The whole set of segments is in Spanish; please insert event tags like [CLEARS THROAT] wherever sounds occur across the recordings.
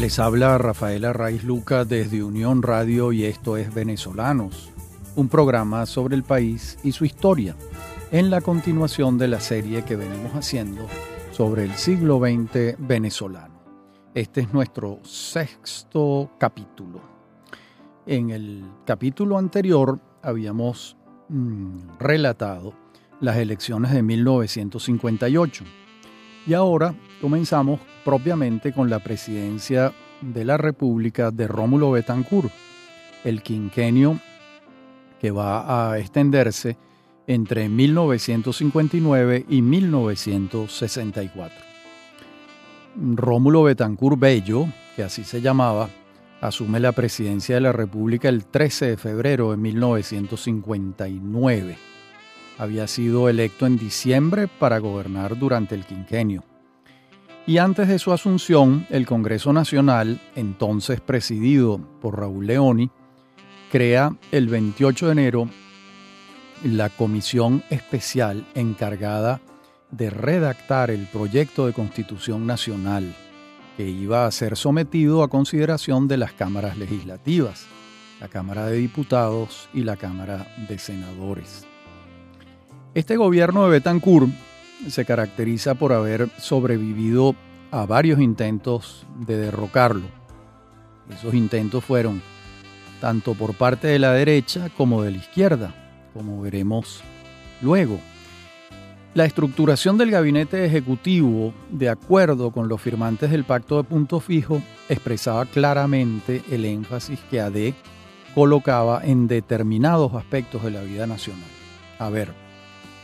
Les habla Rafaela Raiz Luca desde Unión Radio y esto es Venezolanos, un programa sobre el país y su historia, en la continuación de la serie que venimos haciendo sobre el siglo XX venezolano. Este es nuestro sexto capítulo. En el capítulo anterior habíamos mm, relatado las elecciones de 1958 y ahora comenzamos propiamente con la presidencia de la República de Rómulo Betancourt, el quinquenio que va a extenderse entre 1959 y 1964. Rómulo Betancourt Bello, que así se llamaba, asume la presidencia de la República el 13 de febrero de 1959. Había sido electo en diciembre para gobernar durante el quinquenio y antes de su asunción, el Congreso Nacional, entonces presidido por Raúl Leoni, crea el 28 de enero la comisión especial encargada de redactar el proyecto de constitución nacional que iba a ser sometido a consideración de las cámaras legislativas, la Cámara de Diputados y la Cámara de Senadores. Este gobierno de Betancourt se caracteriza por haber sobrevivido a varios intentos de derrocarlo. Esos intentos fueron tanto por parte de la derecha como de la izquierda, como veremos luego. La estructuración del gabinete ejecutivo, de acuerdo con los firmantes del pacto de punto fijo, expresaba claramente el énfasis que AD colocaba en determinados aspectos de la vida nacional. A ver,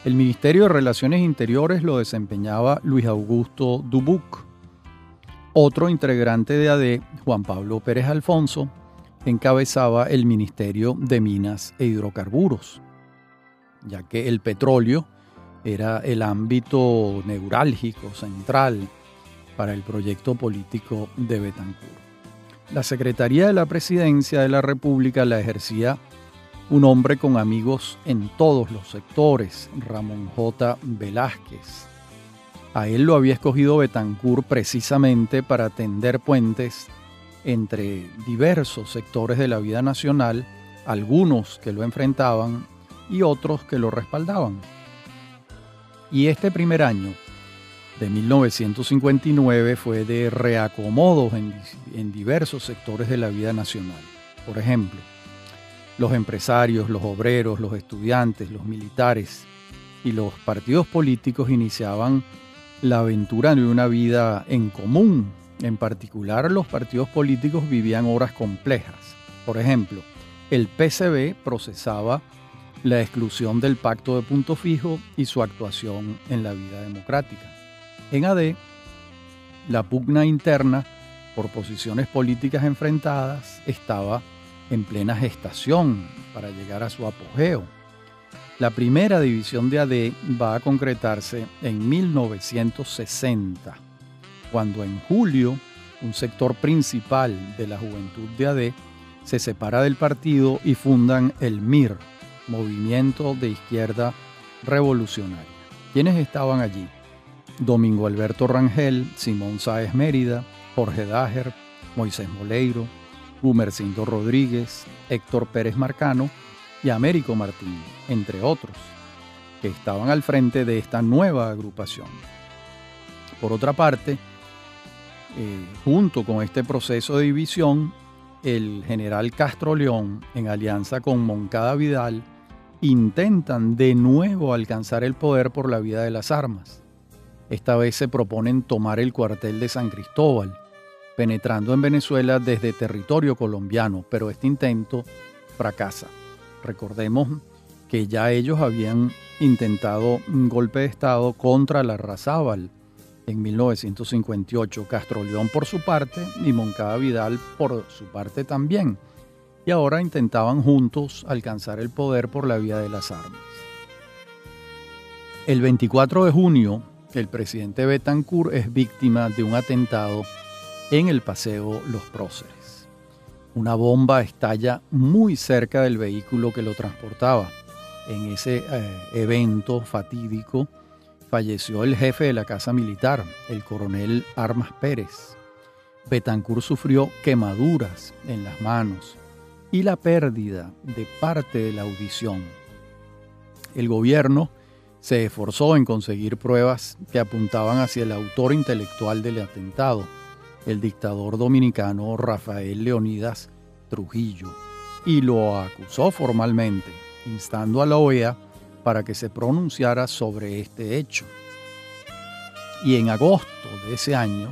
el Ministerio de Relaciones Interiores lo desempeñaba Luis Augusto Dubuc. Otro integrante de AD, Juan Pablo Pérez Alfonso, encabezaba el Ministerio de Minas e Hidrocarburos, ya que el petróleo era el ámbito neurálgico, central, para el proyecto político de Betancourt. La Secretaría de la Presidencia de la República la ejercía un hombre con amigos en todos los sectores, Ramón J. Velázquez. A él lo había escogido Betancourt precisamente para tender puentes entre diversos sectores de la vida nacional, algunos que lo enfrentaban y otros que lo respaldaban. Y este primer año de 1959 fue de reacomodos en, en diversos sectores de la vida nacional. Por ejemplo, los empresarios, los obreros, los estudiantes, los militares y los partidos políticos iniciaban la aventura de una vida en común. En particular, los partidos políticos vivían horas complejas. Por ejemplo, el PCB procesaba la exclusión del pacto de punto fijo y su actuación en la vida democrática. En AD, la pugna interna por posiciones políticas enfrentadas estaba en plena gestación para llegar a su apogeo. La primera división de AD va a concretarse en 1960, cuando en julio un sector principal de la juventud de AD se separa del partido y fundan el MIR, Movimiento de Izquierda Revolucionaria. ¿Quiénes estaban allí? Domingo Alberto Rangel, Simón Sáez Mérida, Jorge Dager, Moisés Moleiro, Gumercindo Rodríguez, Héctor Pérez Marcano y Américo Martín, entre otros, que estaban al frente de esta nueva agrupación. Por otra parte, eh, junto con este proceso de división, el general Castro León, en alianza con Moncada Vidal, intentan de nuevo alcanzar el poder por la vía de las armas. Esta vez se proponen tomar el cuartel de San Cristóbal, penetrando en Venezuela desde territorio colombiano, pero este intento fracasa. Recordemos que ya ellos habían intentado un golpe de Estado contra la Razábal en 1958, Castro León por su parte y Moncada Vidal por su parte también. Y ahora intentaban juntos alcanzar el poder por la vía de las armas. El 24 de junio, el presidente Betancourt es víctima de un atentado en el Paseo Los Próceres. Una bomba estalla muy cerca del vehículo que lo transportaba. En ese eh, evento fatídico falleció el jefe de la Casa Militar, el coronel Armas Pérez. Betancourt sufrió quemaduras en las manos y la pérdida de parte de la audición. El gobierno se esforzó en conseguir pruebas que apuntaban hacia el autor intelectual del atentado, el dictador dominicano Rafael Leonidas Trujillo, y lo acusó formalmente, instando a la OEA para que se pronunciara sobre este hecho. Y en agosto de ese año,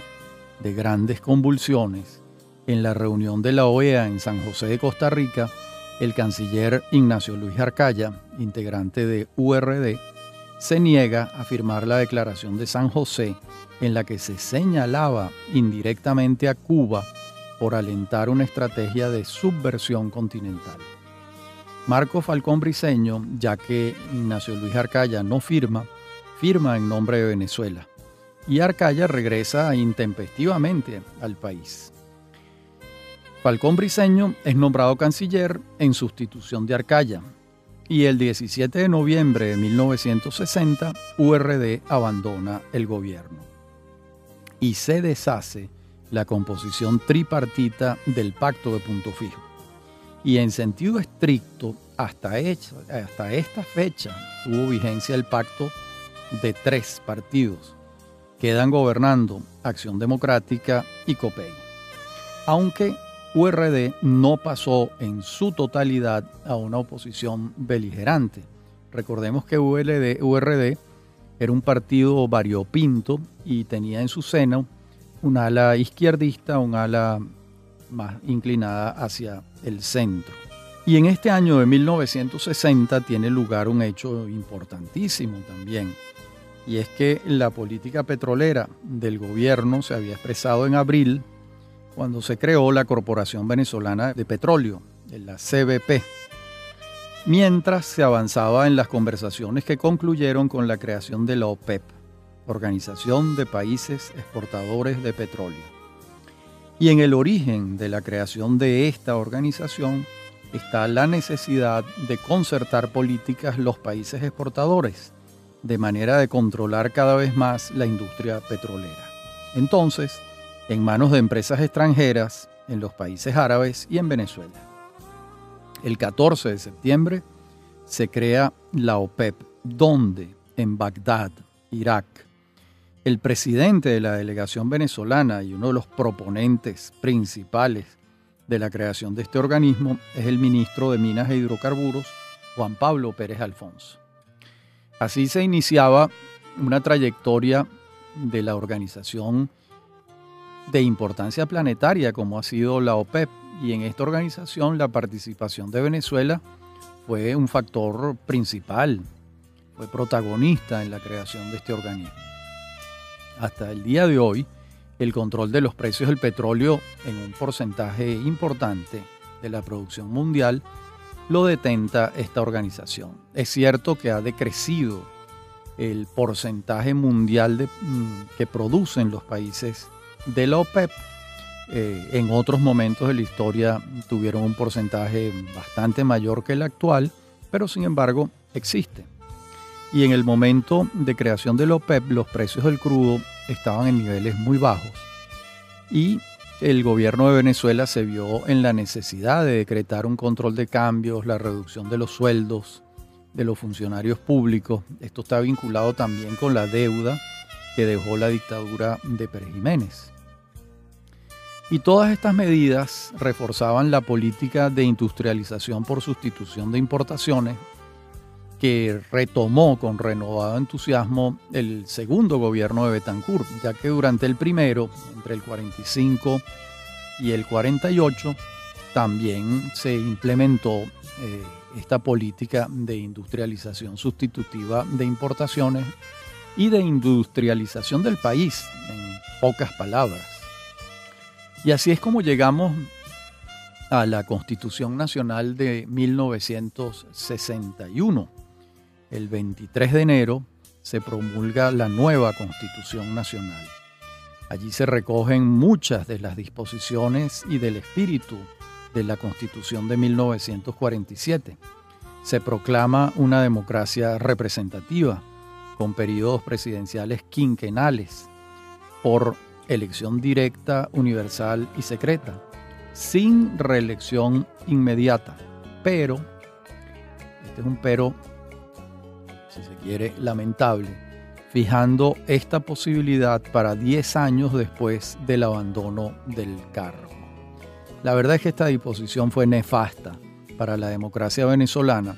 de grandes convulsiones, en la reunión de la OEA en San José de Costa Rica, el canciller Ignacio Luis Arcaya, integrante de URD, se niega a firmar la Declaración de San José en la que se señalaba indirectamente a Cuba por alentar una estrategia de subversión continental. Marco Falcón Briceño, ya que Ignacio Luis Arcaya no firma, firma en nombre de Venezuela y Arcaya regresa intempestivamente al país. Falcón Briceño es nombrado canciller en sustitución de Arcaya, y el 17 de noviembre de 1960 URD abandona el gobierno y se deshace la composición tripartita del pacto de punto fijo. Y en sentido estricto, hasta, esta fecha tuvo vigencia el pacto de tres partidos. Quedan gobernando Acción Democrática y COPEI. Aunque URD no pasó en su totalidad a una oposición beligerante. Recordemos que URD era un partido variopinto y tenía en su seno un ala izquierdista, un ala más inclinada hacia el centro. Y en este año de 1960 tiene lugar un hecho importantísimo también, y es que la política petrolera del gobierno se había expresado en abril cuando se creó la Corporación Venezolana de Petróleo, la CBP, mientras se avanzaba en las conversaciones que concluyeron con la creación de la OPEP, Organización de Países Exportadores de Petróleo. Y en el origen de la creación de esta organización está la necesidad de concertar políticas los países exportadores, de manera de controlar cada vez más la industria petrolera. Entonces, en manos de empresas extranjeras en los países árabes y en Venezuela. El 14 de septiembre se crea la OPEP, donde en Bagdad, Irak, el presidente de la delegación venezolana y uno de los proponentes principales de la creación de este organismo es el ministro de Minas e Hidrocarburos, Juan Pablo Pérez Alfonso. Así se iniciaba una trayectoria de la organización de importancia planetaria como ha sido la OPEP. Y en esta organización la participación de Venezuela fue un factor principal, fue protagonista en la creación de este organismo. Hasta el día de hoy, el control de los precios del petróleo en un porcentaje importante de la producción mundial lo detenta esta organización. Es cierto que ha decrecido el porcentaje mundial de, mm, que producen los países de la OPEP. Eh, en otros momentos de la historia tuvieron un porcentaje bastante mayor que el actual, pero sin embargo existe. Y en el momento de creación de la OPEP los precios del crudo estaban en niveles muy bajos y el gobierno de Venezuela se vio en la necesidad de decretar un control de cambios, la reducción de los sueldos de los funcionarios públicos. Esto está vinculado también con la deuda que dejó la dictadura de Pérez Jiménez. Y todas estas medidas reforzaban la política de industrialización por sustitución de importaciones que retomó con renovado entusiasmo el segundo gobierno de Betancourt, ya que durante el primero, entre el 45 y el 48, también se implementó eh, esta política de industrialización sustitutiva de importaciones y de industrialización del país, en pocas palabras. Y así es como llegamos a la Constitución Nacional de 1961. El 23 de enero se promulga la nueva Constitución Nacional. Allí se recogen muchas de las disposiciones y del espíritu de la Constitución de 1947. Se proclama una democracia representativa, con periodos presidenciales quinquenales, por elección directa, universal y secreta, sin reelección inmediata. Pero, este es un pero, si se quiere, lamentable, fijando esta posibilidad para 10 años después del abandono del cargo. La verdad es que esta disposición fue nefasta para la democracia venezolana,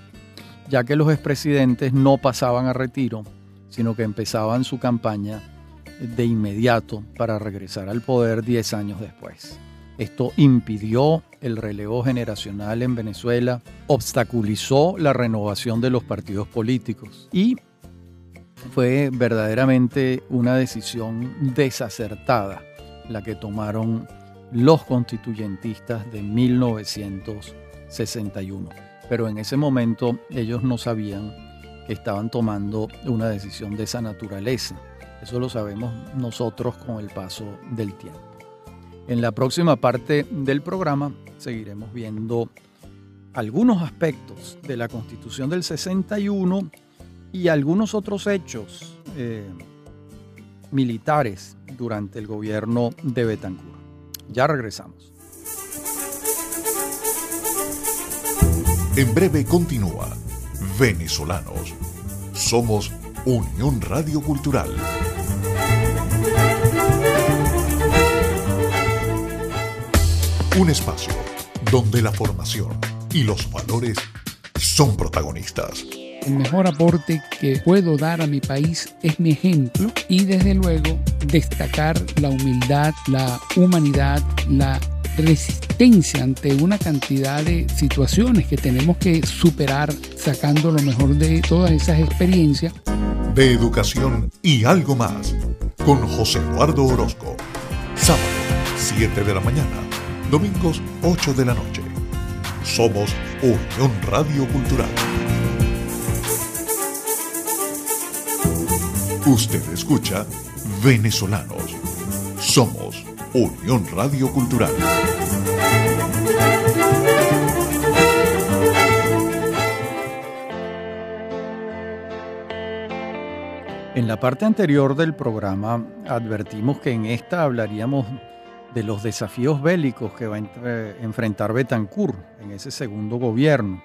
ya que los expresidentes no pasaban a retiro, sino que empezaban su campaña de inmediato para regresar al poder 10 años después. Esto impidió el relevo generacional en Venezuela, obstaculizó la renovación de los partidos políticos y fue verdaderamente una decisión desacertada la que tomaron los constituyentistas de 1961. Pero en ese momento ellos no sabían que estaban tomando una decisión de esa naturaleza. Eso lo sabemos nosotros con el paso del tiempo. En la próxima parte del programa seguiremos viendo algunos aspectos de la Constitución del 61 y algunos otros hechos eh, militares durante el gobierno de Betancourt. Ya regresamos. En breve continúa Venezolanos. Somos Unión Radio Cultural. Un espacio donde la formación y los valores son protagonistas. El mejor aporte que puedo dar a mi país es mi ejemplo y desde luego destacar la humildad, la humanidad, la resistencia ante una cantidad de situaciones que tenemos que superar sacando lo mejor de todas esas experiencias. De educación y algo más con José Eduardo Orozco. Sábado, 7 de la mañana. Domingos, 8 de la noche. Somos Unión Radio Cultural. Usted escucha Venezolanos. Somos Unión Radio Cultural. En la parte anterior del programa advertimos que en esta hablaríamos de los desafíos bélicos que va a enfrentar Betancourt en ese segundo gobierno,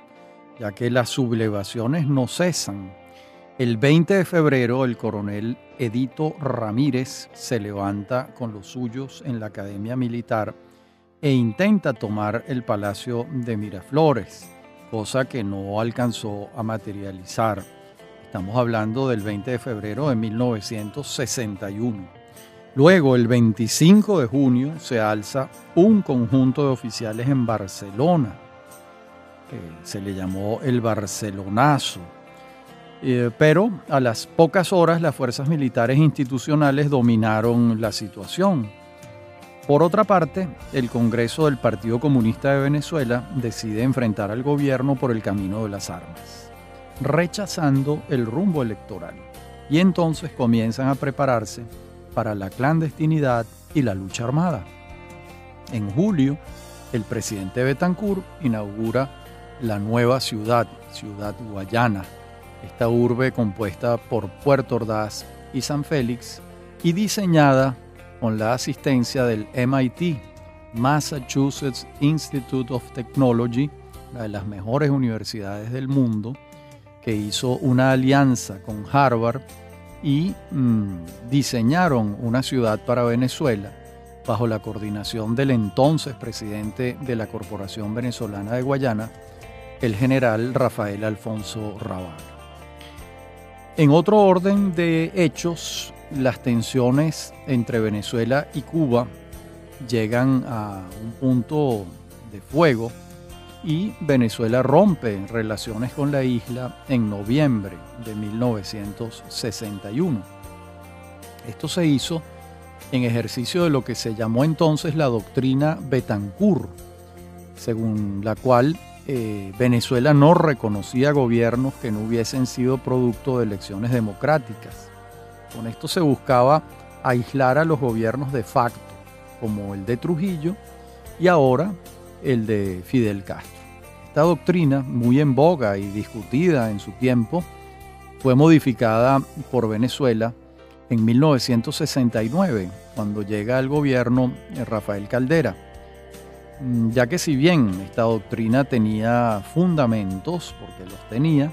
ya que las sublevaciones no cesan el 20 de febrero, el coronel Edito Ramírez se levanta con los suyos en la Academia Militar e intenta tomar el Palacio de Miraflores, cosa que no alcanzó a materializar. Estamos hablando del 20 de febrero de 1961. Luego, el 25 de junio, se alza un conjunto de oficiales en Barcelona, que se le llamó el Barcelonazo eh, pero a las pocas horas las fuerzas militares institucionales dominaron la situación. Por otra parte, el Congreso del Partido Comunista de Venezuela decide enfrentar al gobierno por el camino de las armas, rechazando el rumbo electoral. Y entonces comienzan a prepararse para la clandestinidad y la lucha armada. En julio, el presidente Betancourt inaugura la nueva ciudad, Ciudad Guayana, esta urbe compuesta por Puerto Ordaz y San Félix y diseñada con la asistencia del MIT, Massachusetts Institute of Technology, una de las mejores universidades del mundo, que hizo una alianza con Harvard y mm, diseñaron una ciudad para Venezuela bajo la coordinación del entonces presidente de la Corporación Venezolana de Guayana, el general Rafael Alfonso Raval. En otro orden de hechos, las tensiones entre Venezuela y Cuba llegan a un punto de fuego y Venezuela rompe relaciones con la isla en noviembre de 1961. Esto se hizo en ejercicio de lo que se llamó entonces la doctrina Betancourt, según la cual eh, Venezuela no reconocía gobiernos que no hubiesen sido producto de elecciones democráticas. Con esto se buscaba aislar a los gobiernos de facto, como el de Trujillo y ahora el de Fidel Castro. Esta doctrina, muy en boga y discutida en su tiempo, fue modificada por Venezuela en 1969, cuando llega al gobierno Rafael Caldera, ya que si bien esta doctrina tenía fundamentos, porque los tenía,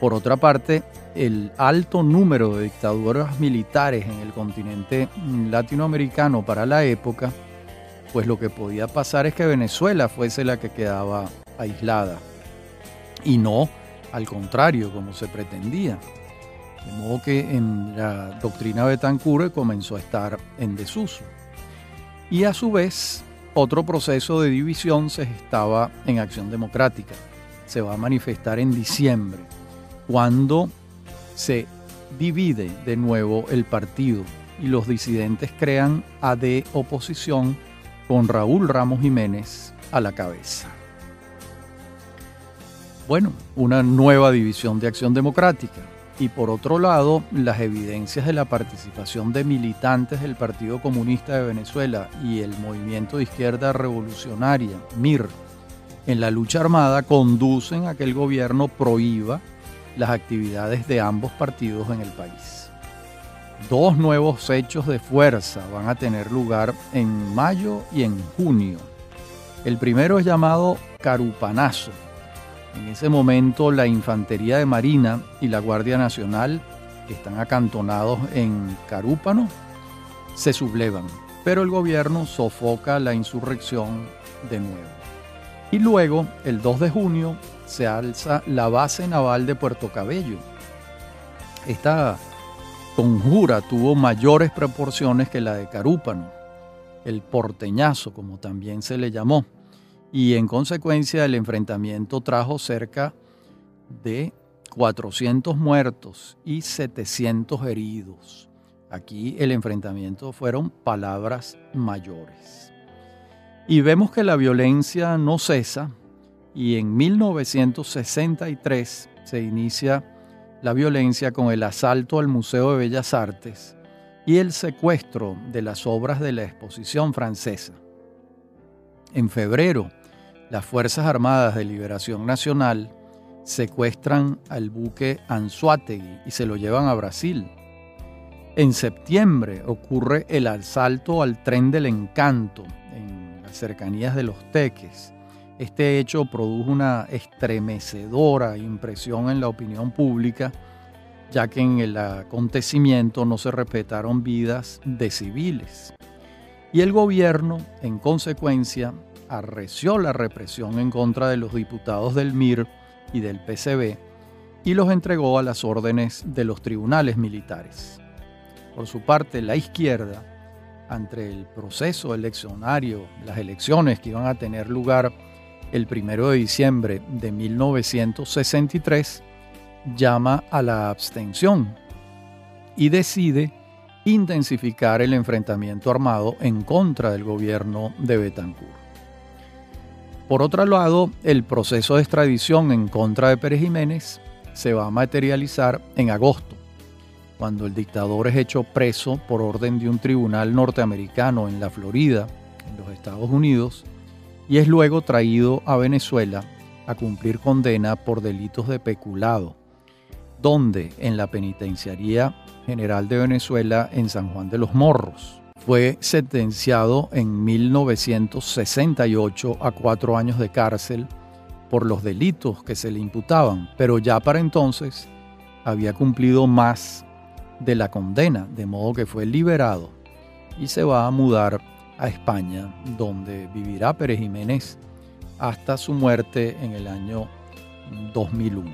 por otra parte, el alto número de dictaduras militares en el continente latinoamericano para la época, pues lo que podía pasar es que Venezuela fuese la que quedaba aislada y no al contrario como se pretendía. De modo que en la doctrina Betancur comenzó a estar en desuso. Y a su vez, otro proceso de división se estaba en acción democrática. Se va a manifestar en diciembre, cuando se divide de nuevo el partido y los disidentes crean AD oposición con Raúl Ramos Jiménez a la cabeza. Bueno, una nueva división de acción democrática. Y por otro lado, las evidencias de la participación de militantes del Partido Comunista de Venezuela y el Movimiento de Izquierda Revolucionaria, MIR, en la lucha armada conducen a que el gobierno prohíba las actividades de ambos partidos en el país. Dos nuevos hechos de fuerza van a tener lugar en mayo y en junio. El primero es llamado Carupanazo. En ese momento la Infantería de Marina y la Guardia Nacional, que están acantonados en Carúpano, se sublevan, pero el gobierno sofoca la insurrección de nuevo. Y luego, el 2 de junio, se alza la base naval de Puerto Cabello. Esta conjura tuvo mayores proporciones que la de Carúpano, el porteñazo como también se le llamó, y en consecuencia el enfrentamiento trajo cerca de 400 muertos y 700 heridos. Aquí el enfrentamiento fueron palabras mayores. Y vemos que la violencia no cesa y en 1963 se inicia la violencia con el asalto al Museo de Bellas Artes y el secuestro de las obras de la exposición francesa. En febrero, las Fuerzas Armadas de Liberación Nacional secuestran al buque Anzuategui y se lo llevan a Brasil. En septiembre ocurre el asalto al tren del encanto en las cercanías de Los Teques este hecho produjo una estremecedora impresión en la opinión pública, ya que en el acontecimiento no se respetaron vidas de civiles. Y el gobierno, en consecuencia, arreció la represión en contra de los diputados del MIR y del PCB y los entregó a las órdenes de los tribunales militares. Por su parte, la izquierda, ante el proceso eleccionario, las elecciones que iban a tener lugar el 1 de diciembre de 1963, llama a la abstención y decide intensificar el enfrentamiento armado en contra del gobierno de Betancourt. Por otro lado, el proceso de extradición en contra de Pérez Jiménez se va a materializar en agosto, cuando el dictador es hecho preso por orden de un tribunal norteamericano en la Florida, en los Estados Unidos, y es luego traído a Venezuela a cumplir condena por delitos de peculado, donde en la Penitenciaría General de Venezuela en San Juan de los Morros fue sentenciado en 1968 a cuatro años de cárcel por los delitos que se le imputaban, pero ya para entonces había cumplido más de la condena, de modo que fue liberado y se va a mudar a España, donde vivirá Pérez Jiménez hasta su muerte en el año 2001.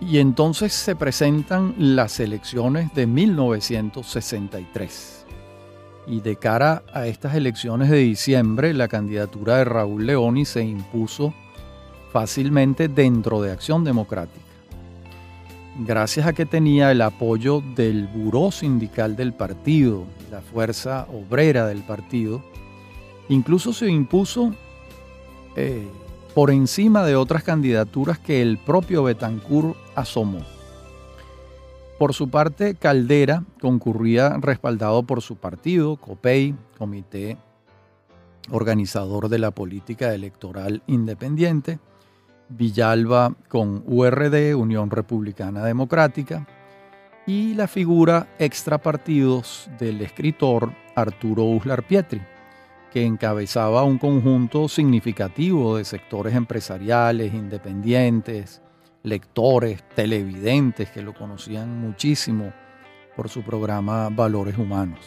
Y entonces se presentan las elecciones de 1963. Y de cara a estas elecciones de diciembre, la candidatura de Raúl Leoni se impuso fácilmente dentro de Acción Democrática. Gracias a que tenía el apoyo del buró sindical del partido, la fuerza obrera del partido, Incluso se impuso eh, por encima de otras candidaturas que el propio Betancourt asomó. Por su parte, Caldera concurría respaldado por su partido, COPEI, Comité Organizador de la Política Electoral Independiente, Villalba con URD, Unión Republicana Democrática, y la figura extrapartidos del escritor Arturo Uslar Pietri, que encabezaba un conjunto significativo de sectores empresariales, independientes, lectores, televidentes que lo conocían muchísimo por su programa Valores Humanos.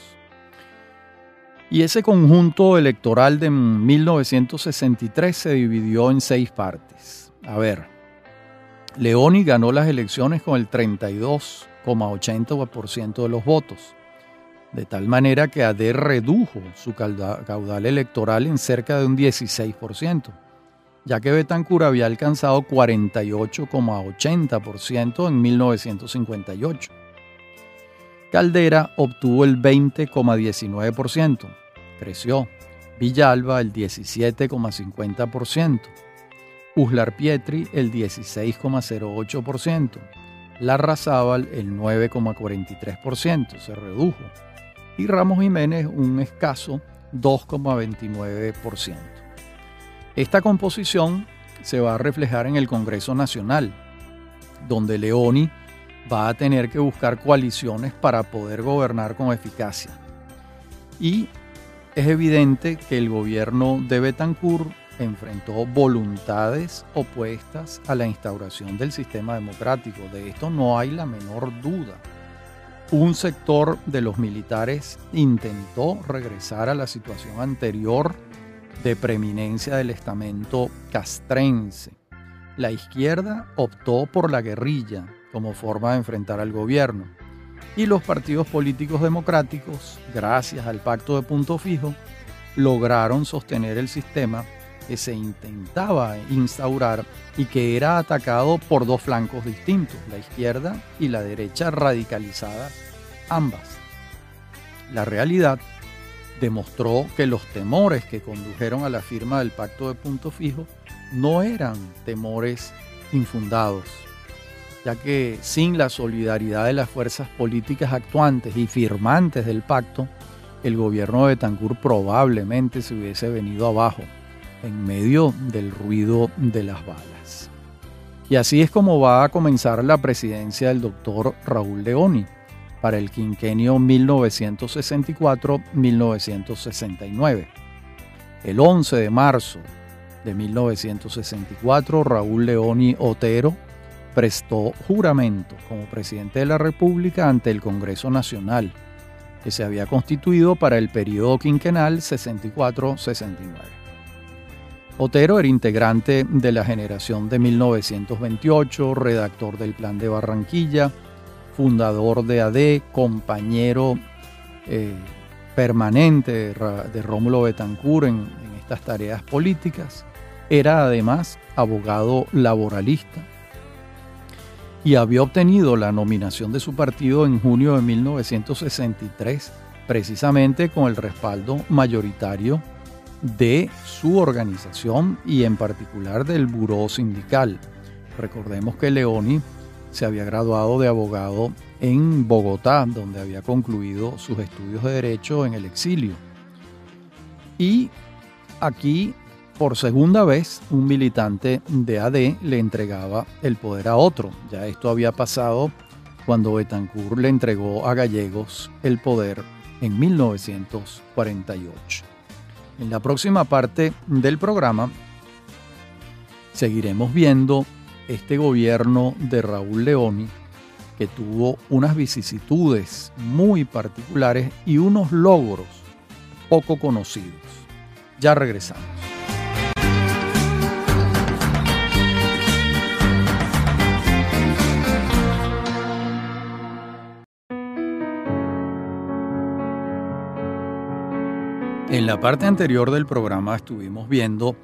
Y ese conjunto electoral de 1963 se dividió en seis partes. A ver, Leoni ganó las elecciones con el 32,80% de los votos, de tal manera que AD redujo su caudal electoral en cerca de un 16%, ya que Betancur había alcanzado 48,80% en 1958. Caldera obtuvo el 20,19%, creció. Villalba el 17,50%. Uslar Pietri el 16,08%. Larrazábal el 9,43%, se redujo. Y Ramos Jiménez un escaso 2,29%. Esta composición se va a reflejar en el Congreso Nacional, donde Leoni va a tener que buscar coaliciones para poder gobernar con eficacia. Y es evidente que el gobierno de Betancourt enfrentó voluntades opuestas a la instauración del sistema democrático. De esto no hay la menor duda. Un sector de los militares intentó regresar a la situación anterior de preeminencia del estamento castrense. La izquierda optó por la guerrilla como forma de enfrentar al gobierno. Y los partidos políticos democráticos, gracias al pacto de punto fijo, lograron sostener el sistema que se intentaba instaurar y que era atacado por dos flancos distintos, la izquierda y la derecha radicalizada, ambas. La realidad demostró que los temores que condujeron a la firma del pacto de punto fijo no eran temores infundados, ya que sin la solidaridad de las fuerzas políticas actuantes y firmantes del pacto, el gobierno de Betancourt probablemente se hubiese venido abajo en medio del ruido de las balas. Y así es como va a comenzar la presidencia del doctor Raúl Leoni para el quinquenio 1964-1969. El 11 de marzo de 1964, Raúl Leoni Otero prestó juramento como presidente de la República ante el Congreso Nacional, que se había constituido para el periodo quinquenal 64-69. Otero era integrante de la generación de 1928, redactor del Plan de Barranquilla, fundador de AD, compañero eh, permanente de Rómulo Betancourt en, en estas tareas políticas. Era además abogado laboralista y había obtenido la nominación de su partido en junio de 1963, precisamente con el respaldo mayoritario de su organización y en particular del Buró Sindical. Recordemos que Leoni se había graduado de abogado en Bogotá, donde había concluido sus estudios de derecho en el exilio. Y aquí por segunda vez, un militante de AD le entregaba el poder a otro. Ya esto había pasado cuando Betancourt le entregó a Gallegos el poder en 1948. En la próxima parte del programa seguiremos viendo este gobierno de Raúl Leoni que tuvo unas vicisitudes muy particulares y unos logros poco conocidos. Ya regresamos. En la parte anterior del programa estuvimos viendo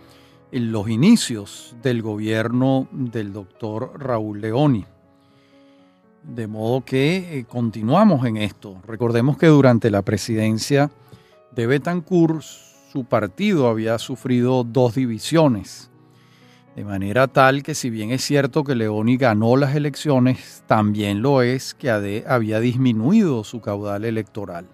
los inicios del gobierno del doctor Raúl Leoni. De modo que eh, continuamos en esto. Recordemos que durante la presidencia de Betancourt su partido había sufrido dos divisiones. De manera tal que si bien es cierto que Leoni ganó las elecciones, también lo es que había disminuido su caudal electoral.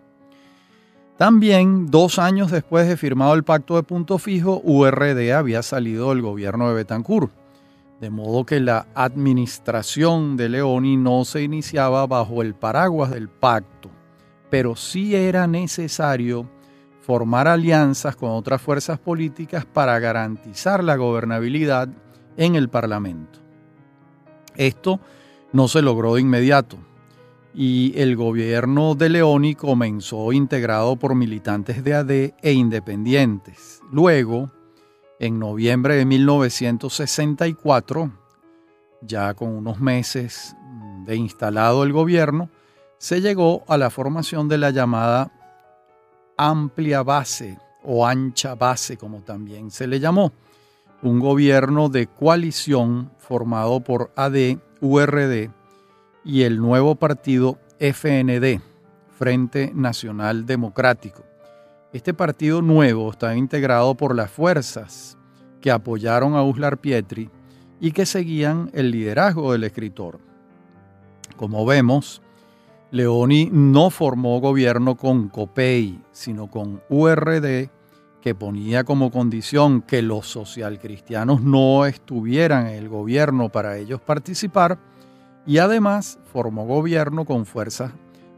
También, dos años después de firmado el pacto de punto fijo, URD había salido del gobierno de Betancourt, De modo que la administración de Leoni no se iniciaba bajo el paraguas del pacto, pero sí era necesario formar alianzas con otras fuerzas políticas para garantizar la gobernabilidad en el Parlamento. Esto no se logró de inmediato y el gobierno de Leoni comenzó integrado por militantes de AD e independientes. Luego, en noviembre de 1964, ya con unos meses de instalado el gobierno, se llegó a la formación de la llamada amplia base o ancha base, como también se le llamó, un gobierno de coalición formado por AD, URD y el nuevo partido FND, Frente Nacional Democrático. Este partido nuevo está integrado por las fuerzas que apoyaron a Uslar Pietri y que seguían el liderazgo del escritor. Como vemos, Leoni no formó gobierno con COPEI, sino con URD, que ponía como condición que los socialcristianos no estuvieran en el gobierno para ellos participar, y además formó gobierno con fuerzas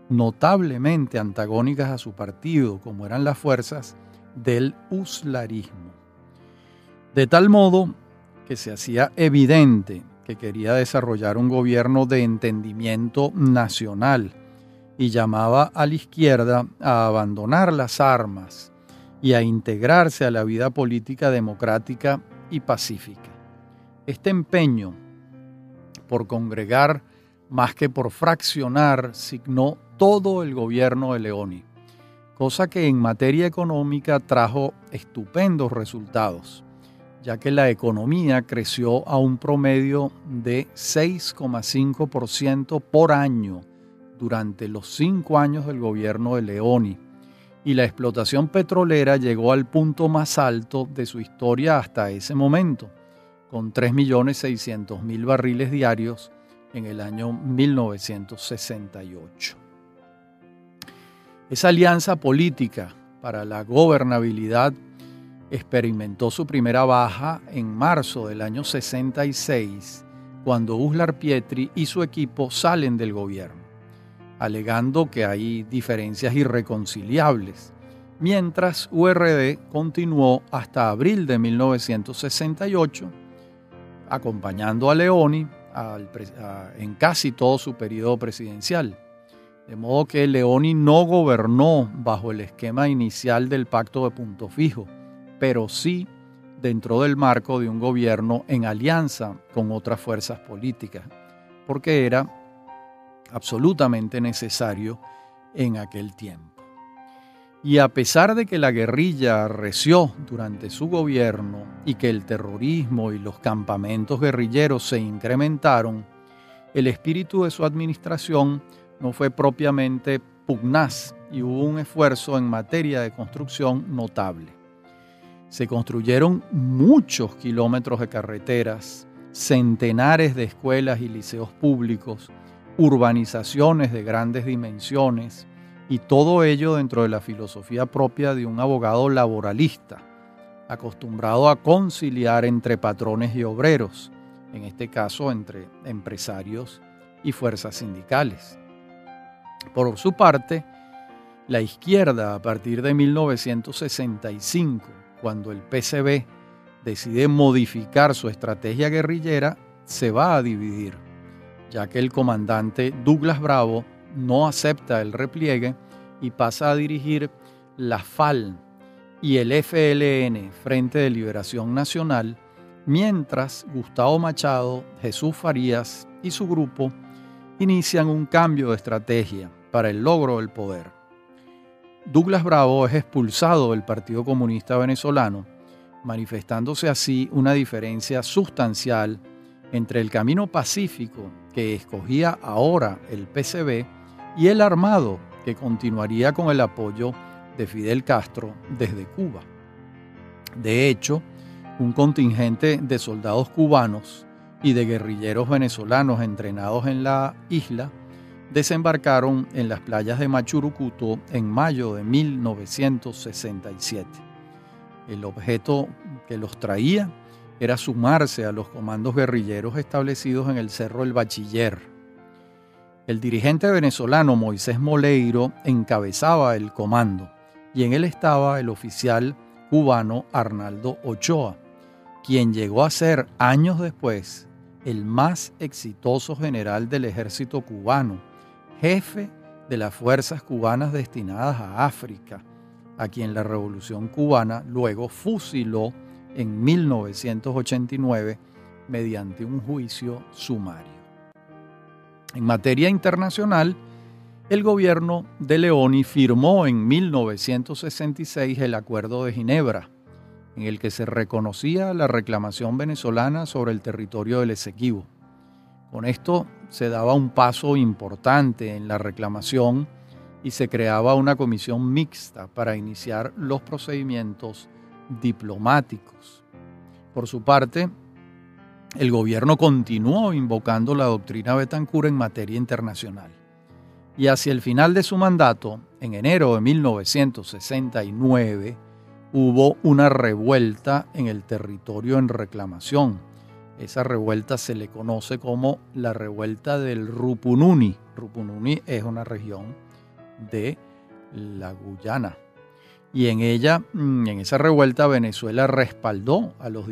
notablemente antagónicas a su partido, como eran las fuerzas del uslarismo. De tal modo que se hacía evidente que quería desarrollar un gobierno de entendimiento nacional y llamaba a la izquierda a abandonar las armas y a integrarse a la vida política democrática y pacífica. Este empeño por congregar más que por fraccionar signó todo el gobierno de Leoni, cosa que en materia económica trajo estupendos resultados, ya que la economía creció a un promedio de 6,5% por año durante los cinco años del gobierno de Leoni, y la explotación petrolera llegó al punto más alto de su historia hasta ese momento, con 3.600.000 barriles diarios en el año 1968. Esa alianza política para la gobernabilidad experimentó su primera baja en marzo del año 66, cuando Uslar Pietri y su equipo salen del gobierno alegando que hay diferencias irreconciliables, mientras URD continuó hasta abril de 1968, acompañando a Leoni en casi todo su periodo presidencial. De modo que Leoni no gobernó bajo el esquema inicial del pacto de punto fijo, pero sí dentro del marco de un gobierno en alianza con otras fuerzas políticas, porque era absolutamente necesario en aquel tiempo. Y a pesar de que la guerrilla reció durante su gobierno y que el terrorismo y los campamentos guerrilleros se incrementaron, el espíritu de su administración no fue propiamente pugnaz y hubo un esfuerzo en materia de construcción notable. Se construyeron muchos kilómetros de carreteras, centenares de escuelas y liceos públicos, urbanizaciones de grandes dimensiones y todo ello dentro de la filosofía propia de un abogado laboralista, acostumbrado a conciliar entre patrones y obreros, en este caso entre empresarios y fuerzas sindicales. Por su parte, la izquierda a partir de 1965, cuando el PCB decide modificar su estrategia guerrillera, se va a dividir ya que el comandante Douglas Bravo no acepta el repliegue y pasa a dirigir la FAL y el FLN, Frente de Liberación Nacional, mientras Gustavo Machado, Jesús Farías y su grupo inician un cambio de estrategia para el logro del poder. Douglas Bravo es expulsado del Partido Comunista Venezolano, manifestándose así una diferencia sustancial entre el camino pacífico que escogía ahora el PCB y el armado que continuaría con el apoyo de Fidel Castro desde Cuba. De hecho, un contingente de soldados cubanos y de guerrilleros venezolanos entrenados en la isla desembarcaron en las playas de Machurucuto en mayo de 1967. El objeto que los traía era sumarse a los comandos guerrilleros establecidos en el Cerro El Bachiller. El dirigente venezolano Moisés Moleiro encabezaba el comando y en él estaba el oficial cubano Arnaldo Ochoa, quien llegó a ser años después el más exitoso general del ejército cubano, jefe de las fuerzas cubanas destinadas a África, a quien la revolución cubana luego fusiló en 1989 mediante un juicio sumario. En materia internacional, el gobierno de Leoni firmó en 1966 el Acuerdo de Ginebra, en el que se reconocía la reclamación venezolana sobre el territorio del Esequibo. Con esto se daba un paso importante en la reclamación y se creaba una comisión mixta para iniciar los procedimientos diplomáticos. Por su parte, el gobierno continuó invocando la doctrina Betancourt en materia internacional. Y hacia el final de su mandato, en enero de 1969, hubo una revuelta en el territorio en reclamación. Esa revuelta se le conoce como la revuelta del Rupununi. Rupununi es una región de la Guyana. Y en ella, mm, en esa revuelta, Venezuela respaldó a los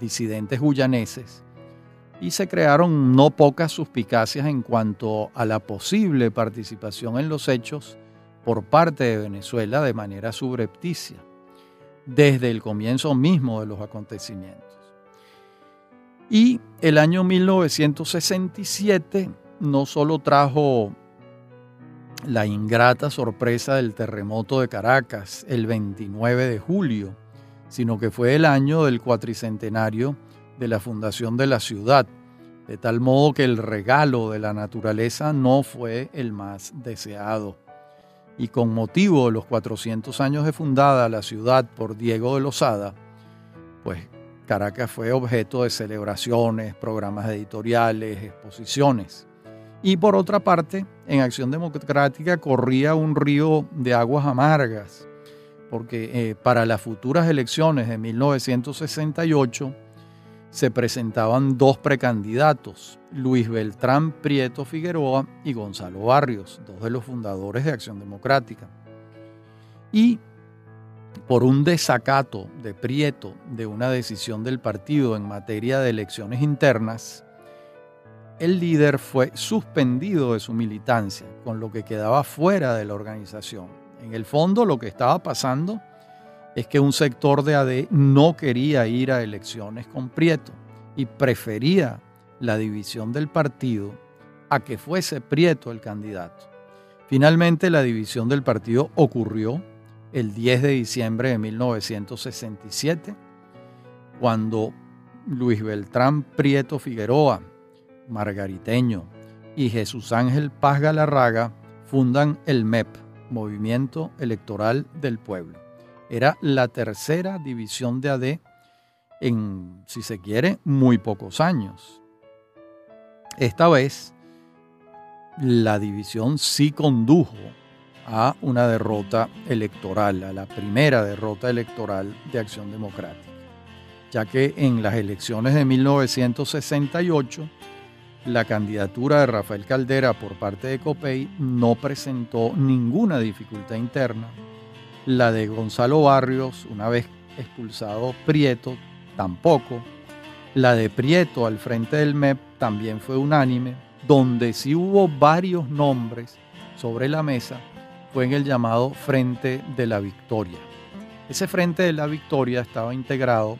disidentes guyaneses y se crearon no pocas suspicacias en cuanto a la posible participación en los hechos por parte de Venezuela de manera subrepticia, desde el comienzo mismo de los acontecimientos. Y el año 1967 no solo trajo la ingrata sorpresa del terremoto de Caracas el 29 de julio, sino que fue el año del cuatricentenario de la fundación de la ciudad, de tal modo que el regalo de la naturaleza no fue el más deseado. Y con motivo de los 400 años de fundada la ciudad por Diego de Lozada, pues Caracas fue objeto de celebraciones, programas editoriales, exposiciones. Y por otra parte, en Acción Democrática corría un río de aguas amargas, porque eh, para las futuras elecciones de 1968 se presentaban dos precandidatos, Luis Beltrán Prieto Figueroa y Gonzalo Barrios, dos de los fundadores de Acción Democrática. Y por un desacato de Prieto de una decisión del partido en materia de elecciones internas, el líder fue suspendido de su militancia, con lo que quedaba fuera de la organización. En el fondo lo que estaba pasando es que un sector de AD no quería ir a elecciones con Prieto y prefería la división del partido a que fuese Prieto el candidato. Finalmente la división del partido ocurrió el 10 de diciembre de 1967, cuando Luis Beltrán Prieto Figueroa, Margariteño, y Jesús Ángel Paz Galarraga fundan el MEP, Movimiento Electoral del Pueblo. Era la tercera división de AD en, si se quiere, muy pocos años. Esta vez, la división sí condujo a una derrota electoral, a la primera derrota electoral de Acción Democrática, ya que en las elecciones de 1968 la candidatura de Rafael Caldera por parte de COPEI no presentó ninguna dificultad interna. La de Gonzalo Barrios, una vez expulsado Prieto, tampoco. La de Prieto al frente del MEP también fue unánime. Donde sí hubo varios nombres sobre la mesa fue en el llamado Frente de la Victoria. Ese Frente de la Victoria estaba integrado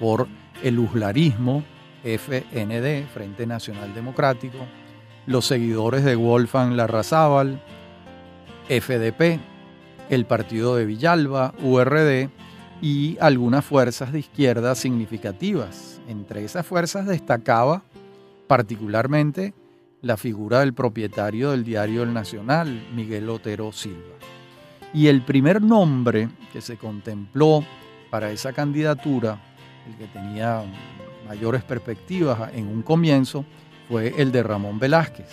por el uslarismo, FND, Frente Nacional Democrático, los seguidores de Wolfgang Larrazábal, FDP, el partido de Villalba, URD y algunas fuerzas de izquierda significativas. Entre esas fuerzas destacaba particularmente la figura del propietario del diario El Nacional, Miguel Otero Silva. Y el primer nombre que se contempló para esa candidatura, el que tenía mayores perspectivas en un comienzo fue el de Ramón Velázquez,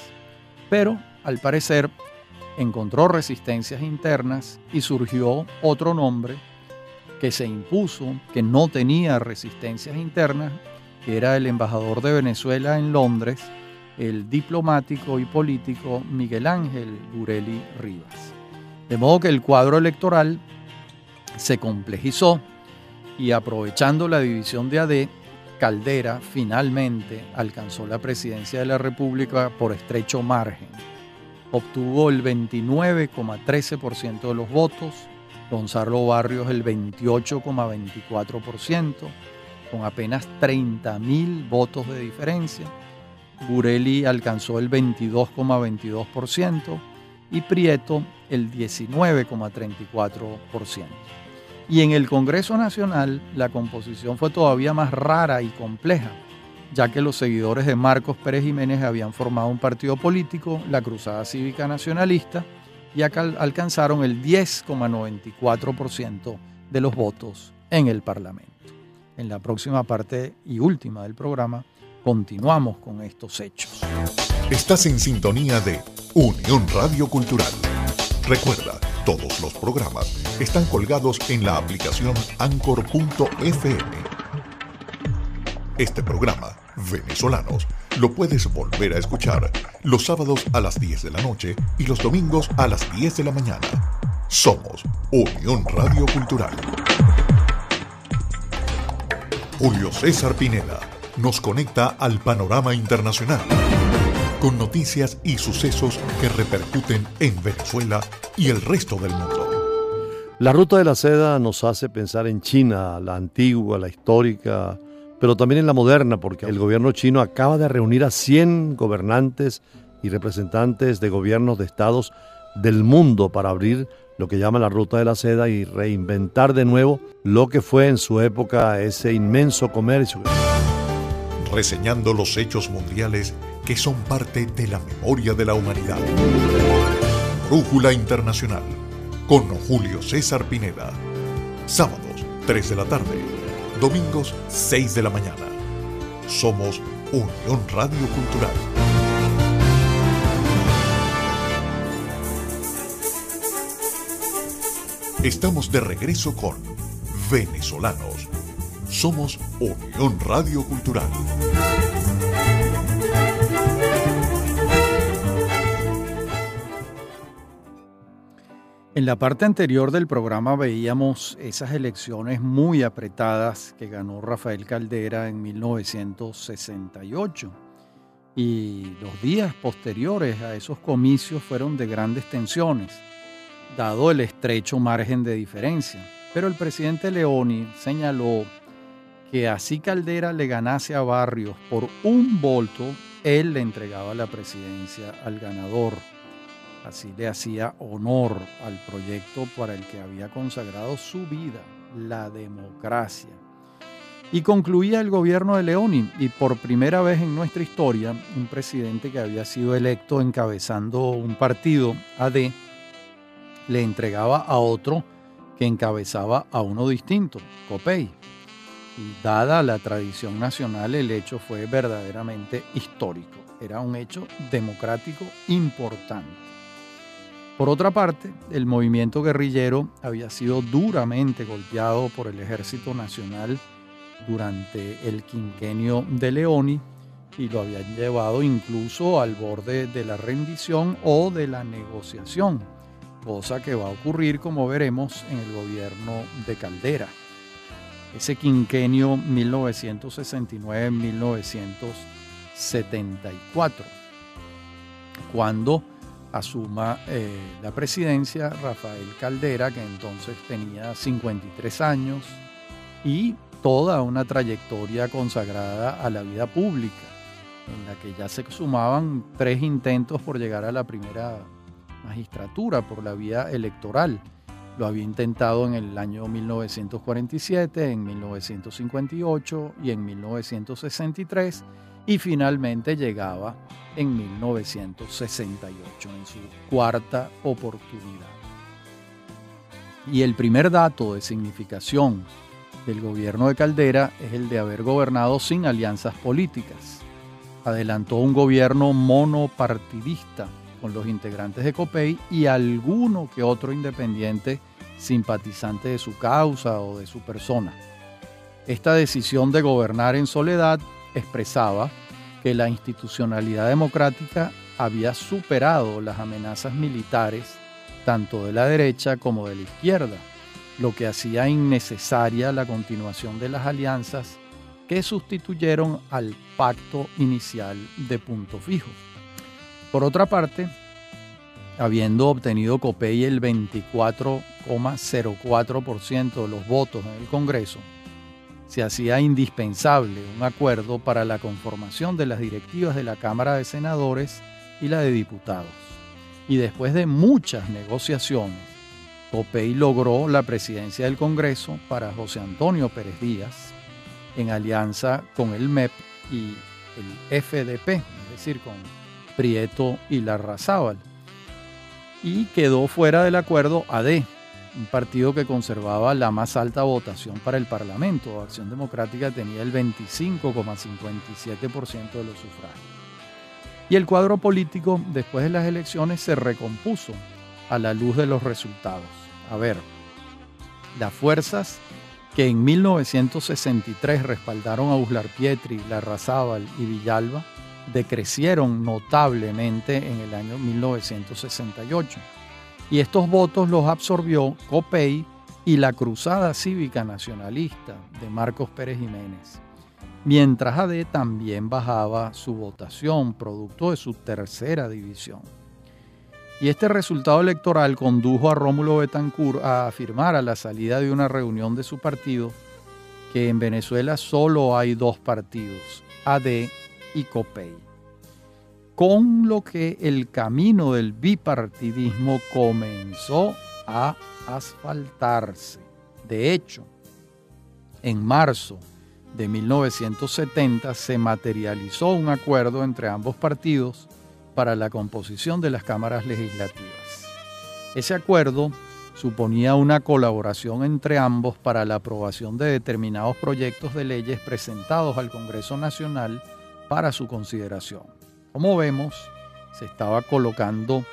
pero al parecer encontró resistencias internas y surgió otro nombre que se impuso, que no tenía resistencias internas, que era el embajador de Venezuela en Londres, el diplomático y político Miguel Ángel Gureli Rivas. De modo que el cuadro electoral se complejizó y aprovechando la división de AD, Caldera finalmente alcanzó la presidencia de la República por estrecho margen. Obtuvo el 29,13% de los votos, Gonzalo Barrios el 28,24%, con apenas 30.000 votos de diferencia. Burelli alcanzó el 22,22% y Prieto el 19,34%. Y en el Congreso Nacional la composición fue todavía más rara y compleja, ya que los seguidores de Marcos Pérez Jiménez habían formado un partido político, la Cruzada Cívica Nacionalista, y alcanzaron el 10,94% de los votos en el Parlamento. En la próxima parte y última del programa continuamos con estos hechos. Estás en sintonía de Unión Radio Cultural. Recuerda, todos los programas están colgados en la aplicación anchor.fm. Este programa, Venezolanos, lo puedes volver a escuchar los sábados a las 10 de la noche y los domingos a las 10 de la mañana. Somos Unión Radio Cultural. Julio César Pineda nos conecta al panorama internacional con noticias y sucesos que repercuten en Venezuela y el resto del mundo. La ruta de la seda nos hace pensar en China, la antigua, la histórica, pero también en la moderna, porque el gobierno chino acaba de reunir a 100 gobernantes y representantes de gobiernos de estados del mundo para abrir lo que llama la ruta de la seda y reinventar de nuevo lo que fue en su época ese inmenso comercio. Reseñando los hechos mundiales que son parte de la memoria de la humanidad. Brújula Internacional con Julio César Pineda. Sábados, 3 de la tarde. Domingos, 6 de la mañana. Somos Unión Radio Cultural. Estamos de regreso con Venezolanos. Somos Unión Radio Cultural. En la parte anterior del programa veíamos esas elecciones muy apretadas que ganó Rafael Caldera en 1968 y los días posteriores a esos comicios fueron de grandes tensiones, dado el estrecho margen de diferencia. Pero el presidente Leoni señaló que así Caldera le ganase a Barrios por un voto, él le entregaba la presidencia al ganador. Así le hacía honor al proyecto para el que había consagrado su vida, la democracia. Y concluía el gobierno de Leoni, y por primera vez en nuestra historia, un presidente que había sido electo encabezando un partido, AD, le entregaba a otro que encabezaba a uno distinto, Copey. Y dada la tradición nacional, el hecho fue verdaderamente histórico. Era un hecho democrático importante. Por otra parte, el movimiento guerrillero había sido duramente golpeado por el Ejército Nacional durante el quinquenio de Leoni y lo habían llevado incluso al borde de la rendición o de la negociación, cosa que va a ocurrir como veremos en el gobierno de Caldera. Ese quinquenio 1969-1974, cuando asuma eh, la presidencia Rafael Caldera, que entonces tenía 53 años y toda una trayectoria consagrada a la vida pública, en la que ya se sumaban tres intentos por llegar a la primera magistratura por la vía electoral. Lo había intentado en el año 1947, en 1958 y en 1963 y finalmente llegaba en 1968, en su cuarta oportunidad. Y el primer dato de significación del gobierno de Caldera es el de haber gobernado sin alianzas políticas. Adelantó un gobierno monopartidista con los integrantes de COPEI y alguno que otro independiente simpatizante de su causa o de su persona. Esta decisión de gobernar en soledad expresaba que la institucionalidad democrática había superado las amenazas militares tanto de la derecha como de la izquierda, lo que hacía innecesaria la continuación de las alianzas que sustituyeron al pacto inicial de punto fijo. Por otra parte, habiendo obtenido Copey el 24,04% de los votos en el Congreso, se hacía indispensable un acuerdo para la conformación de las directivas de la Cámara de Senadores y la de Diputados. Y después de muchas negociaciones, Copey logró la presidencia del Congreso para José Antonio Pérez Díaz, en alianza con el MEP y el FDP, es decir, con Prieto y Larrazábal. Y quedó fuera del acuerdo AD, un partido que conservaba la más alta votación para el Parlamento. Acción Democrática tenía el 25,57% de los sufragios. Y el cuadro político después de las elecciones se recompuso a la luz de los resultados. A ver, las fuerzas que en 1963 respaldaron a Uslar Pietri, Larrazábal y Villalba decrecieron notablemente en el año 1968 y estos votos los absorbió COPEI y la Cruzada Cívica Nacionalista de Marcos Pérez Jiménez, mientras AD también bajaba su votación producto de su tercera división. Y este resultado electoral condujo a Rómulo Betancourt a afirmar a la salida de una reunión de su partido que en Venezuela solo hay dos partidos, AD y COPEI con lo que el camino del bipartidismo comenzó a asfaltarse. De hecho, en marzo de 1970 se materializó un acuerdo entre ambos partidos para la composición de las cámaras legislativas. Ese acuerdo suponía una colaboración entre ambos para la aprobación de determinados proyectos de leyes presentados al Congreso Nacional para su consideración. Como vemos, se estaba colocando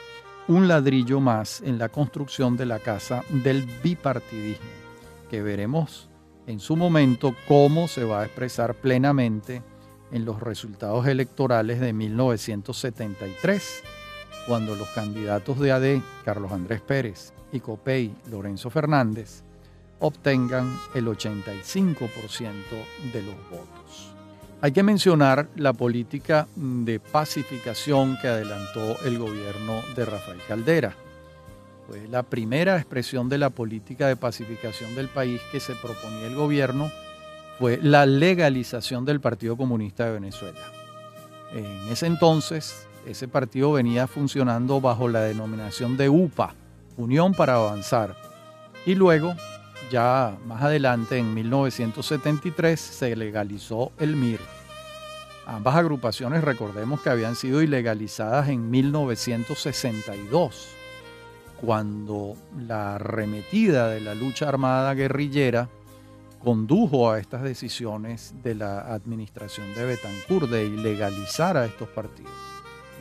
un ladrillo más en la construcción de la casa del bipartidismo, que veremos en su momento cómo se va a expresar plenamente en los resultados electorales de 1973, cuando los candidatos de AD, Carlos Andrés Pérez, y COPEI, Lorenzo Fernández, obtengan el 85% de los votos. Hay que mencionar la política de pacificación que adelantó el gobierno de Rafael Caldera. Fue la primera expresión de la política de pacificación del país que se proponía el gobierno fue la legalización del Partido Comunista de Venezuela. En ese entonces, ese partido venía funcionando bajo la denominación de UPA, Unión para Avanzar, y luego ya más adelante, en 1973, se legalizó el MIR. Ambas agrupaciones, recordemos que habían sido ilegalizadas en 1962, cuando la arremetida de la lucha armada guerrillera condujo a estas decisiones de la administración de Betancourt de ilegalizar a estos partidos.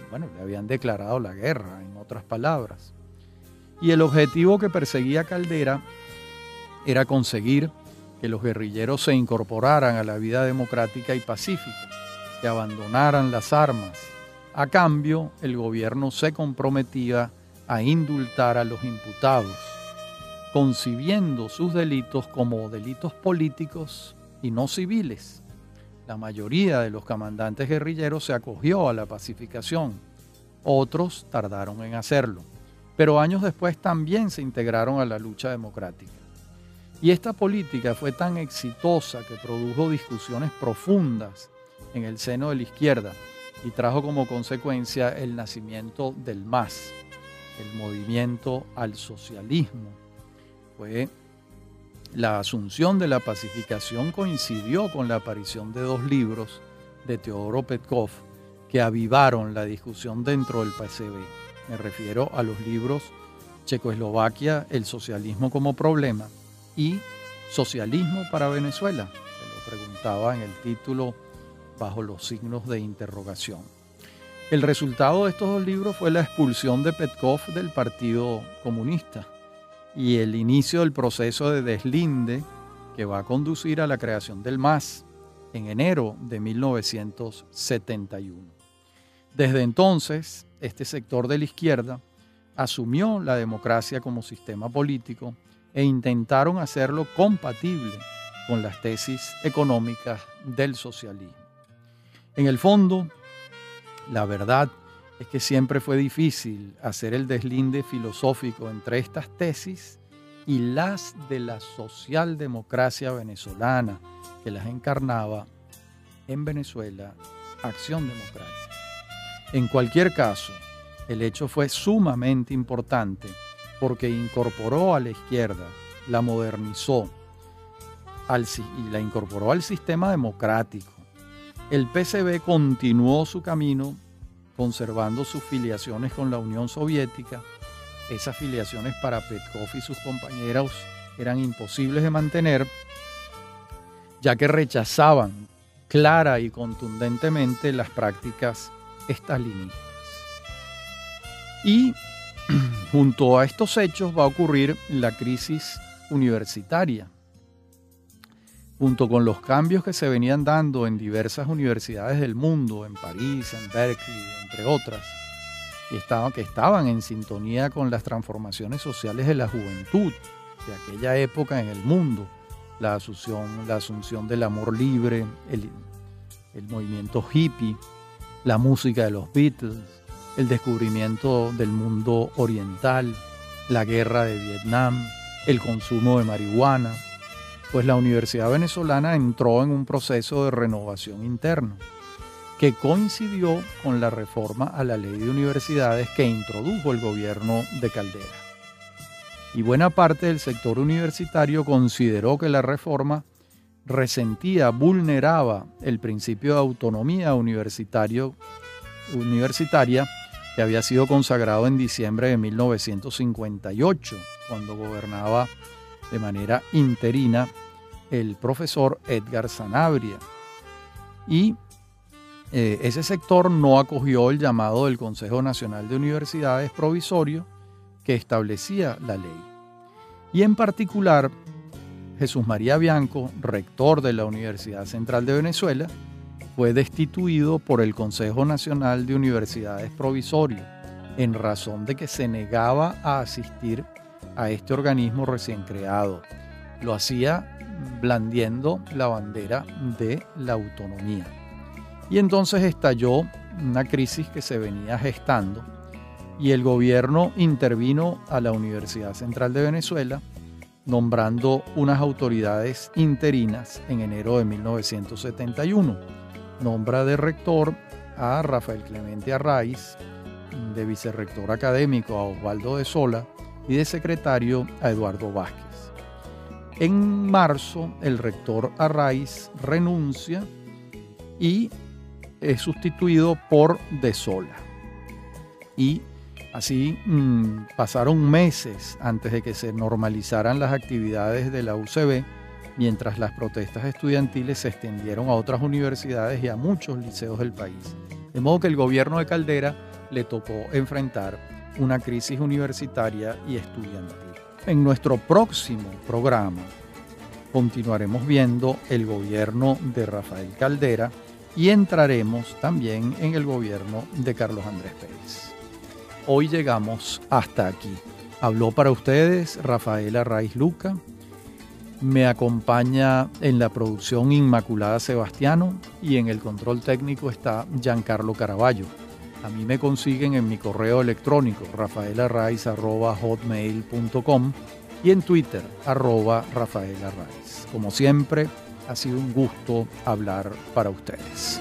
Bueno, le habían declarado la guerra, en otras palabras. Y el objetivo que perseguía Caldera era conseguir que los guerrilleros se incorporaran a la vida democrática y pacífica, que abandonaran las armas. A cambio, el gobierno se comprometía a indultar a los imputados, concibiendo sus delitos como delitos políticos y no civiles. La mayoría de los comandantes guerrilleros se acogió a la pacificación, otros tardaron en hacerlo, pero años después también se integraron a la lucha democrática. Y esta política fue tan exitosa que produjo discusiones profundas en el seno de la izquierda y trajo como consecuencia el nacimiento del MAS, el movimiento al socialismo. Fue la asunción de la pacificación coincidió con la aparición de dos libros de Teodoro Petkov que avivaron la discusión dentro del PCB. Me refiero a los libros Checoslovaquia, el socialismo como problema y socialismo para Venezuela. Se lo preguntaba en el título bajo los signos de interrogación. El resultado de estos dos libros fue la expulsión de Petkov del Partido Comunista y el inicio del proceso de deslinde que va a conducir a la creación del MAS en enero de 1971. Desde entonces, este sector de la izquierda asumió la democracia como sistema político e intentaron hacerlo compatible con las tesis económicas del socialismo. En el fondo, la verdad es que siempre fue difícil hacer el deslinde filosófico entre estas tesis y las de la socialdemocracia venezolana que las encarnaba en Venezuela Acción Democrática. En cualquier caso, el hecho fue sumamente importante porque incorporó a la izquierda, la modernizó y la incorporó al sistema democrático. El PCB continuó su camino conservando sus filiaciones con la Unión Soviética. Esas filiaciones para Petkov y sus compañeros eran imposibles de mantener, ya que rechazaban clara y contundentemente las prácticas estalinistas. Y [CLEARS THROAT] junto a estos hechos va a ocurrir la crisis universitaria. Junto con los cambios que se venían dando en diversas universidades del mundo, en París, en Berkeley, entre otras, que estaban en sintonía con las transformaciones sociales de la juventud de aquella época en el mundo, la asunción, la asunción del amor libre, el, el movimiento hippie, la música de los Beatles, el descubrimiento del mundo oriental, la guerra de Vietnam, el consumo de marihuana, pues la Universidad Venezolana entró en un proceso de renovación interno que coincidió con la reforma a la ley de universidades que introdujo el gobierno de Caldera. Y buena parte del sector universitario consideró que la reforma resentía, vulneraba el principio de autonomía universitaria que había sido consagrado en diciembre de 1958, cuando gobernaba de manera interina el profesor Edgar Sanabria. Y eh, ese sector no acogió el llamado del Consejo Nacional de Universidades provisorio que establecía la ley. Y en particular Jesús María Bianco, rector de la Universidad Central de Venezuela, fue destituido por el Consejo Nacional de Universidades Provisorio en razón de que se negaba a asistir a este organismo recién creado. Lo hacía blandiendo la bandera de la autonomía. Y entonces estalló una crisis que se venía gestando y el gobierno intervino a la Universidad Central de Venezuela nombrando unas autoridades interinas en enero de 1971. Nombra de rector a Rafael Clemente Arraiz, de vicerrector académico a Osvaldo de Sola y de secretario a Eduardo Vázquez. En marzo, el rector Arraiz renuncia y es sustituido por De Sola. Y Así mm, pasaron meses antes de que se normalizaran las actividades de la UCB, mientras las protestas estudiantiles se extendieron a otras universidades y a muchos liceos del país. De modo que el gobierno de Caldera le tocó enfrentar una crisis universitaria y estudiantil. En nuestro próximo programa continuaremos viendo el gobierno de Rafael Caldera y entraremos también en el gobierno de Carlos Andrés Pérez hoy llegamos hasta aquí. Habló para ustedes Rafaela Raiz Luca. Me acompaña en la producción Inmaculada Sebastiano y en el control técnico está Giancarlo Caraballo. A mí me consiguen en mi correo electrónico rafaelarraiz.hotmail.com y en Twitter arroba Rafaela Como siempre, ha sido un gusto hablar para ustedes.